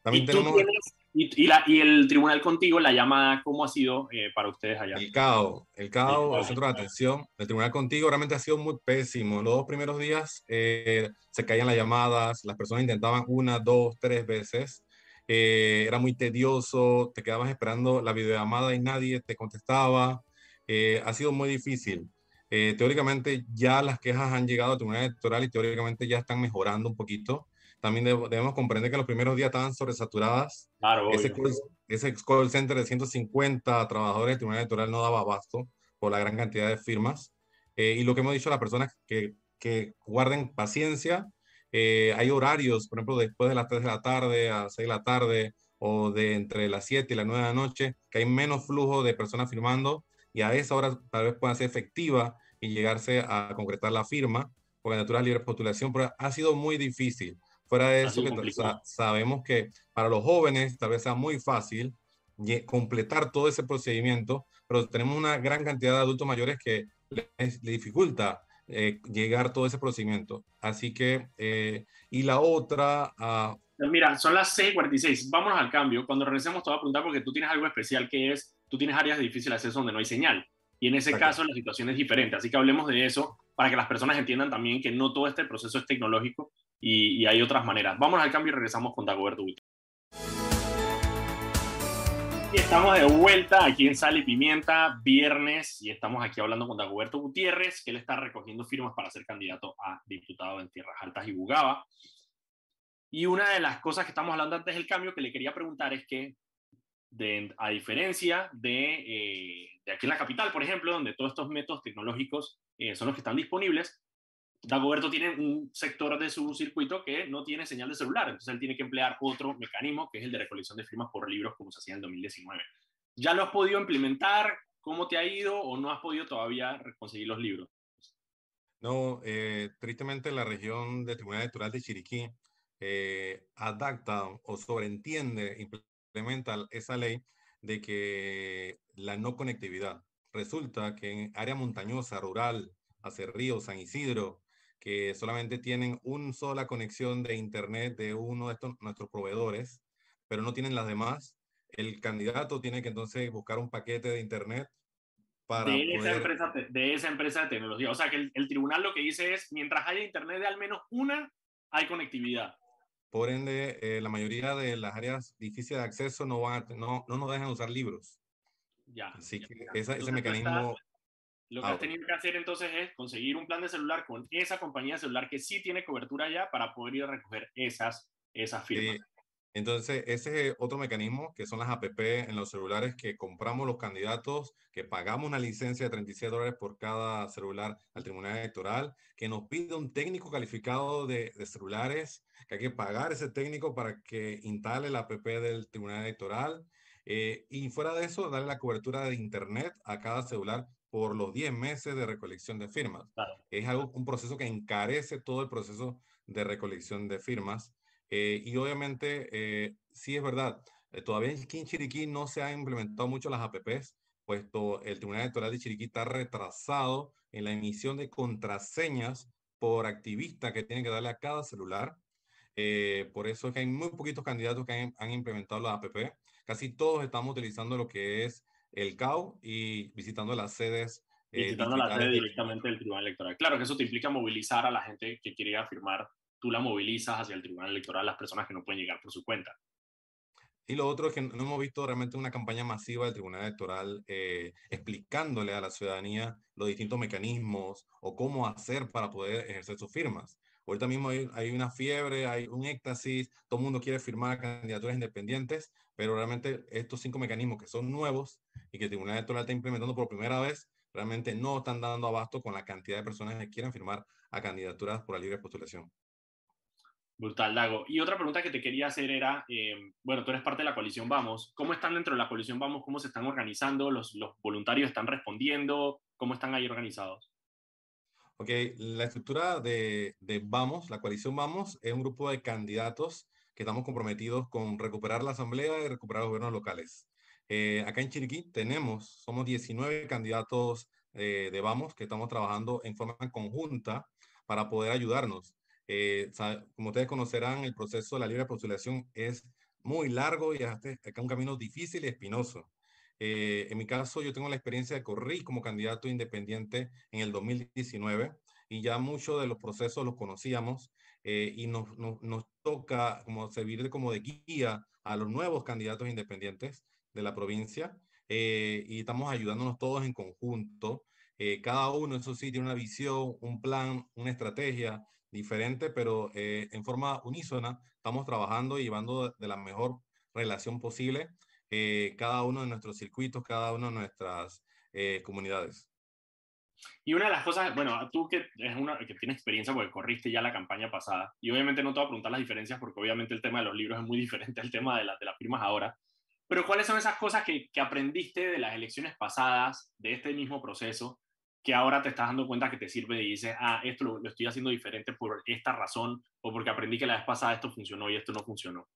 [SPEAKER 3] También
[SPEAKER 1] y, tú
[SPEAKER 3] tenemos
[SPEAKER 1] tienes- y, y la- y el tribunal contigo, la llamada, ¿cómo ha sido eh, para ustedes allá?
[SPEAKER 3] el CAO, el CAO, el centro de atención, el tribunal contigo realmente ha sido muy pésimo. Los dos primeros días eh, se caían las llamadas, las personas intentaban una, dos, tres veces. Eh, era muy tedioso, te quedabas esperando la videollamada y nadie te contestaba. Eh, ha sido muy difícil. Eh, teóricamente ya las quejas han llegado al tribunal electoral y teóricamente ya están mejorando un poquito. También deb- debemos comprender que los primeros días estaban sobresaturadas
[SPEAKER 1] Claro,
[SPEAKER 3] ese call, ese call center de 150 trabajadores del Tribunal Electoral no daba abasto por la gran cantidad de firmas. Eh, y lo que hemos dicho a las personas que, que guarden paciencia. eh, hay horarios, por ejemplo, después de las 3 de la tarde a 6 de la tarde o de entre las 7 y las 9 de la noche, que hay menos flujo de personas firmando y a esa hora tal vez pueda ser efectiva y llegarse a concretar la firma por candidatura a libre postulación, pero ha sido muy difícil. Fuera de
[SPEAKER 1] Ha
[SPEAKER 3] eso, que sa- sabemos que para los jóvenes tal vez sea muy fácil completar todo ese procedimiento, pero tenemos una gran cantidad de adultos mayores que les, les dificulta eh, llegar todo ese procedimiento. Así que, eh, y la otra, ah,
[SPEAKER 1] Mira, son las 6:46. Vámonos al cambio. Cuando regresemos, te voy a preguntar porque tú tienes algo especial que es, tú tienes áreas de difícil acceso donde no hay señal. Y en ese
[SPEAKER 3] Exacto.
[SPEAKER 1] caso, la situación es diferente. Así que hablemos de eso para que las personas entiendan también que no todo este proceso es tecnológico y, y hay otras maneras. Vámonos al cambio y regresamos con Dagoberto estamos de vuelta aquí en Sal y Pimienta, viernes, y estamos aquí hablando con Dagoberto Gutiérrez, que él está recogiendo firmas para ser candidato a diputado en Tierras Altas y Bugaba. Y una de las cosas que estamos hablando antes del cambio que le quería preguntar es que, de- a diferencia de, eh, de aquí en la capital, por ejemplo, donde todos estos métodos tecnológicos eh, son los que están disponibles, Dagoberto tiene un sector de su circuito que no tiene señal de celular, entonces él tiene que emplear otro mecanismo que es el de recolección de firmas por libros como se hacía en el 2019. ¿Ya lo has podido implementar? ¿Cómo te ha ido o no has podido todavía conseguir los libros?
[SPEAKER 3] no, eh, tristemente la región del Tribunal Electoral de Chiriquí eh, adapta o sobreentiende, implementa esa ley de que la no conectividad. Resulta que en área montañosa, rural, hacia Río, San Isidro, que solamente tienen una sola conexión de Internet de uno de estos, nuestros proveedores, pero no tienen las demás, el candidato tiene que entonces buscar un paquete de Internet para
[SPEAKER 1] de, esa empresa, de esa empresa de tecnología. O sea, que el, tribunal lo que dice es, mientras haya Internet de al menos una, hay conectividad.
[SPEAKER 3] Por ende, eh, la mayoría de las áreas difíciles de acceso no, van no, no nos dejan usar libros.
[SPEAKER 1] Ya.
[SPEAKER 3] Así que ese mecanismo...
[SPEAKER 1] lo que has tenido que hacer entonces es conseguir un plan de celular con esa compañía celular que sí tiene cobertura ya para poder ir a recoger esas, esas firmas.
[SPEAKER 3] Entonces, ese es otro mecanismo que son las APP en los celulares que compramos los candidatos, que pagamos una licencia de 36 dólares por cada celular al Tribunal Electoral, que nos pide un técnico calificado de, celulares, que hay que pagar ese técnico para que instale la APP del Tribunal Electoral. Eh, y fuera de eso, darle la cobertura de Internet a cada celular por los 10 meses de recolección de firmas. Es algo, un proceso que encarece todo el proceso de recolección de firmas. Eh, y obviamente, eh, sí es verdad, eh, todavía aquí en Chiriquí no se han implementado mucho las APPs, puesto el Tribunal Electoral de Chiriquí está retrasado en la emisión de contraseñas por activista que tienen que darle a cada celular. por eso es que hay muy poquitos candidatos que han, han implementado las APP. Casi todos estamos utilizando lo que es el CAU y visitando las sedes.
[SPEAKER 1] visitando la sede directamente del Tribunal Electoral. Claro que eso te implica movilizar a la gente que quiere afirmar tú la movilizas hacia el Tribunal Electoral las personas que no pueden llegar por su cuenta.
[SPEAKER 3] Y lo otro es que no hemos visto realmente una campaña masiva del Tribunal Electoral eh, explicándole a la ciudadanía los distintos mecanismos o cómo hacer para poder ejercer sus firmas. Ahorita mismo hay, una fiebre, hay un éxtasis, todo el mundo quiere firmar candidaturas independientes, pero realmente estos cinco mecanismos que son nuevos y que el Tribunal Electoral está implementando por primera vez, realmente no están dando abasto con la cantidad de personas que quieren firmar a candidaturas por la libre postulación.
[SPEAKER 1] Brutal, Dago. Y otra pregunta que te quería hacer era, eh, bueno, tú eres parte de la coalición Vamos, ¿cómo están dentro de la coalición Vamos? ¿Cómo se están organizando? ¿Los, los voluntarios están respondiendo? ¿Cómo están ahí organizados?
[SPEAKER 3] Ok, la estructura de, de, Vamos, la coalición Vamos, es un grupo de candidatos que estamos comprometidos con recuperar la asamblea y recuperar los gobiernos locales. Eh, acá en Chiriquí tenemos, somos 19 candidatos eh, de Vamos que estamos trabajando en forma conjunta para poder ayudarnos. Eh, como ustedes conocerán, el proceso de la libre postulación es muy largo y es un camino difícil y espinoso. Eh, en mi caso, yo tengo la experiencia de correr como candidato independiente en el 2019 y ya muchos de los procesos los conocíamos eh, y nos, nos, toca como servir de, como de guía a los nuevos candidatos independientes de la provincia y estamos ayudándonos todos en conjunto. cada uno, eso sí, tiene una visión, un plan, una estrategia diferente, pero eh, en forma unísona estamos trabajando y llevando de la mejor relación posible eh, cada uno de nuestros circuitos, cada una de nuestras eh, comunidades.
[SPEAKER 1] Y una de las cosas, bueno, tú que, que tienes experiencia porque corriste ya la campaña pasada, y obviamente no te voy a preguntar las diferencias porque obviamente el tema de los libros es muy diferente al tema de, la, de las firmas ahora, pero ¿cuáles son esas cosas que, que aprendiste de las elecciones pasadas, de este mismo proceso, que ahora te estás dando cuenta que te sirve y dices, ah, esto lo, estoy haciendo diferente por esta razón o porque aprendí que la vez pasada esto funcionó y esto no funcionó.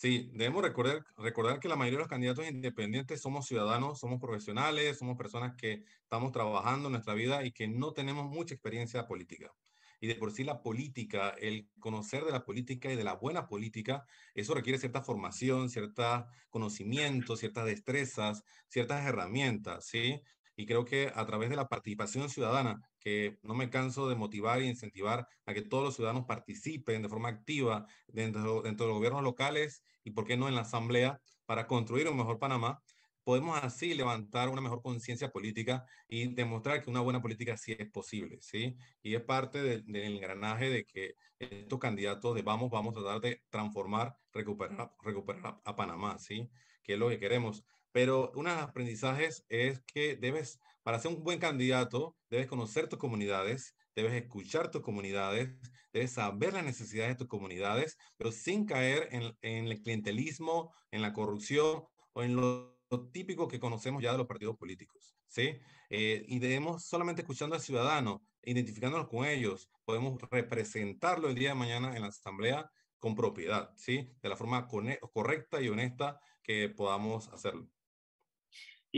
[SPEAKER 3] Sí, debemos recordar, recordar que la mayoría de los candidatos independientes somos ciudadanos, somos profesionales, somos personas que estamos trabajando en nuestra vida y que no tenemos mucha experiencia política. Y de por sí la política, el conocer de la política y de la buena política, eso requiere cierta formación, cierta conocimiento, ciertas destrezas, ciertas herramientas, ¿sí? Y creo que a través de la participación ciudadana, que no me canso de motivar e incentivar a que todos los ciudadanos participen de forma activa dentro, dentro de los gobiernos locales y, por qué no, en la asamblea para construir un mejor Panamá, podemos así levantar una mejor conciencia política y demostrar que una buena política sí es posible, ¿sí? Y es parte del engranaje de que estos candidatos de vamos, vamos a tratar de transformar, recuperar, recuperar a Panamá, ¿sí? Que es lo que queremos. Pero uno de los aprendizajes es que debes, para ser un buen candidato, debes conocer tus comunidades, debes escuchar tus comunidades, debes saber las necesidades de tus comunidades, pero sin caer en, el clientelismo, en la corrupción o en lo, típico que conocemos ya de los partidos políticos, ¿sí? Eh, y debemos solamente escuchando al ciudadano, identificándonos con ellos, podemos representarlo el día de mañana en la asamblea con propiedad, ¿sí? De la forma correcta y honesta que podamos hacerlo.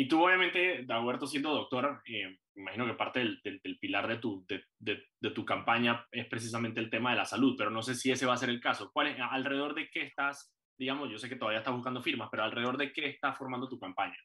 [SPEAKER 1] Y tú, obviamente, Dagoberto, siendo doctor, eh, imagino que parte del, del, pilar de tu, de, de, tu campaña es precisamente el tema de la salud, pero no sé si ese va a ser el caso. ¿Cuál es, ¿Alrededor de qué estás, digamos, yo sé que todavía estás buscando firmas, pero alrededor de qué estás formando tu campaña?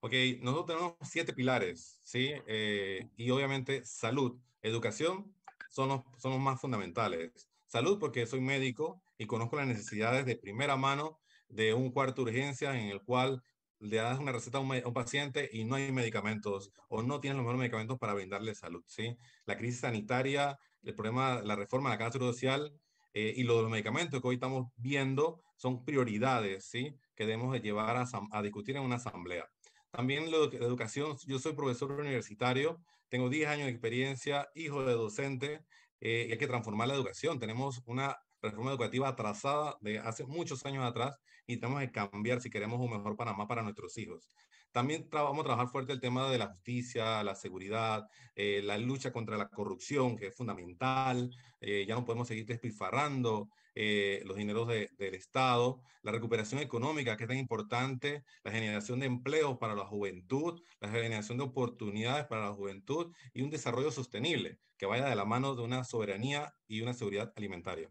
[SPEAKER 3] Ok, nosotros tenemos siete pilares, ¿sí? Eh, y obviamente salud, educación son los, son los más fundamentales. Salud porque soy médico y conozco las necesidades de primera mano de un cuarto de urgencia en el cual le das una receta a un, paciente y no hay medicamentos o no tienen los mejores medicamentos para brindarle salud, ¿sí? La crisis sanitaria, el problema, la reforma de la casa social eh, y lo de los medicamentos que hoy estamos viendo son prioridades, ¿sí? Que debemos de llevar a, discutir en una asamblea. También la educación, yo soy profesor universitario, tengo 10 años de experiencia, hijo de docente, eh, y hay que transformar la educación. Tenemos una reforma educativa atrasada de hace muchos años atrás y tenemos que cambiar si queremos un mejor Panamá para nuestros hijos. También vamos a trabajar fuerte el tema de la justicia, la seguridad, eh, la lucha contra la corrupción, que es fundamental. Eh, ya no podemos seguir despilfarrando eh, los dineros del Estado. La recuperación económica, que es tan importante. La generación de empleos para la juventud, la generación de oportunidades para la juventud y un desarrollo sostenible que vaya de la mano de una soberanía y una seguridad alimentaria.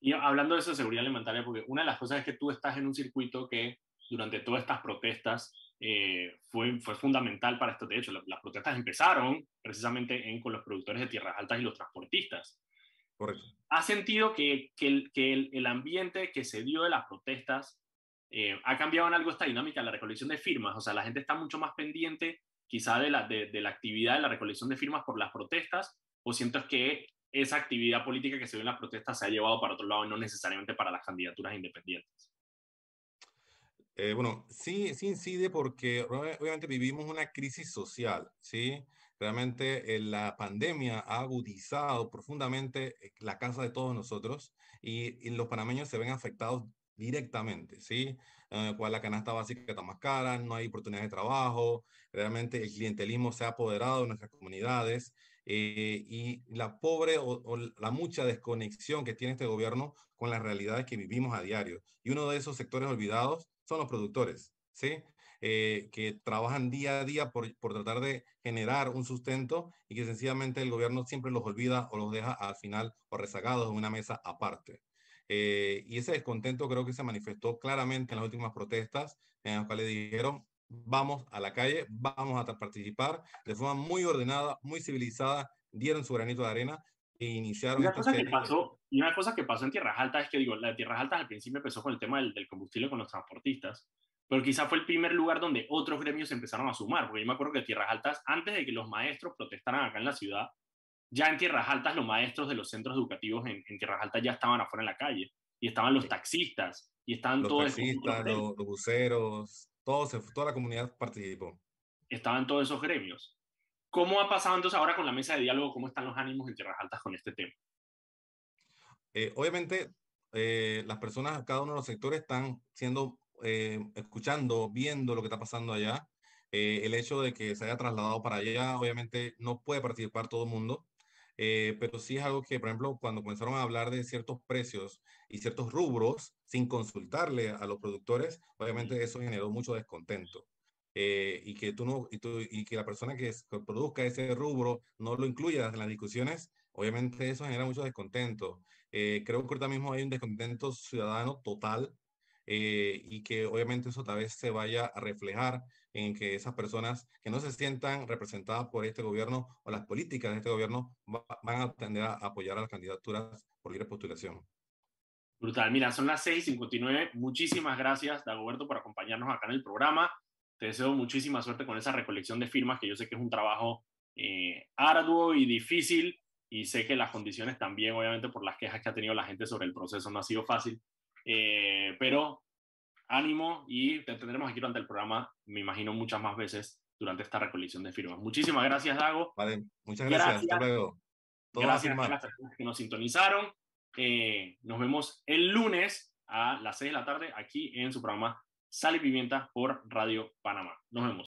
[SPEAKER 1] Y hablando de esa seguridad alimentaria, porque una de las cosas es que tú estás en un circuito que durante todas estas protestas eh, fue, fue fundamental para esto. De hecho, las, protestas empezaron precisamente en, con los productores de tierras altas y los transportistas.
[SPEAKER 3] Correcto.
[SPEAKER 1] ¿Has sentido que, que, el, que el, ambiente que se dio de las protestas eh, ha cambiado en algo esta dinámica, la recolección de firmas? O sea, la gente está mucho más pendiente quizá de la, de, de la actividad de la recolección de firmas por las protestas, o siento que esa actividad política que se dio en las protestas se ha llevado para otro lado y no necesariamente para las candidaturas independientes.
[SPEAKER 3] Eh, bueno, sí, sí incide porque obviamente vivimos una crisis social, ¿sí? Realmente eh, la pandemia ha agudizado profundamente eh, la casa de todos nosotros y, y los panameños se ven afectados directamente, ¿sí? En cual la canasta básica está más cara, no hay oportunidades de trabajo, realmente el clientelismo se ha apoderado de nuestras comunidades eh, y la pobre o, la mucha desconexión que tiene este gobierno con las realidades que vivimos a diario. Y uno de esos sectores olvidados son los productores, ¿sí? Eh, que trabajan día a día por, por, tratar de generar un sustento y que sencillamente el gobierno siempre los olvida o los deja al final o rezagados en una mesa aparte. Eh, y ese descontento creo que se manifestó claramente en las últimas protestas en las cuales dijeron vamos a la calle, vamos a participar de forma muy ordenada, muy civilizada, dieron su granito de arena e iniciaron...
[SPEAKER 1] Una, cosa que pasó, y una cosa que pasó en Tierras Altas es que, digo, la de Tierras Altas al principio empezó con el tema del, del combustible con los transportistas, pero quizá fue el primer lugar donde otros gremios empezaron a sumar, porque yo me acuerdo que Tierras Altas, antes de que los maestros protestaran acá en la ciudad, ya en Tierras Altas los maestros de los centros educativos en, en Tierras Altas ya estaban afuera en la calle, y estaban los taxistas, y estaban
[SPEAKER 3] los
[SPEAKER 1] todos...
[SPEAKER 3] Taxistas, los, los buceros, toda la comunidad participó.
[SPEAKER 1] Estaban todos esos gremios. ¿Cómo ha pasado entonces ahora con la mesa de diálogo? ¿Cómo están los ánimos en Tierras Altas con este tema?
[SPEAKER 3] Eh, obviamente, eh, las personas, cada uno de los sectores están siendo, eh, escuchando, viendo lo que está pasando allá. el hecho de que se haya trasladado para allá, obviamente no puede participar todo el mundo, eh, pero sí es algo que, por ejemplo, cuando comenzaron a hablar de ciertos precios y ciertos rubros sin consultarle a los productores, obviamente eso generó mucho descontento. Eh, y, que tú no, y, tú, y que la persona que, produzca ese rubro no lo incluya en las discusiones, obviamente eso genera mucho descontento. Eh, creo que ahorita mismo hay un descontento ciudadano total eh, y que obviamente eso tal vez se vaya a reflejar en que esas personas que no se sientan representadas por este gobierno o las políticas de este gobierno van a tender a apoyar a las candidaturas por libre postulación.
[SPEAKER 1] Brutal. Mira, son las 6:59. Muchísimas gracias, Dagoberto, por acompañarnos acá en el programa. Te deseo muchísima suerte con esa recolección de firmas, que yo sé que es un trabajo eh, arduo y difícil, y sé que las condiciones también, obviamente, por las quejas que ha tenido la gente sobre el proceso, no ha sido fácil. Eh, pero ánimo y te tendremos aquí durante el programa, me imagino, muchas más veces durante esta recolección de firmas. Muchísimas gracias, Dago.
[SPEAKER 3] Vale, muchas gracias. gracias. Hasta luego.
[SPEAKER 1] gracias a las personas que nos sintonizaron. Eh, nos vemos el lunes a las 6 de la tarde aquí en su programa Sal y Pimienta por Radio Panamá. Nos vemos.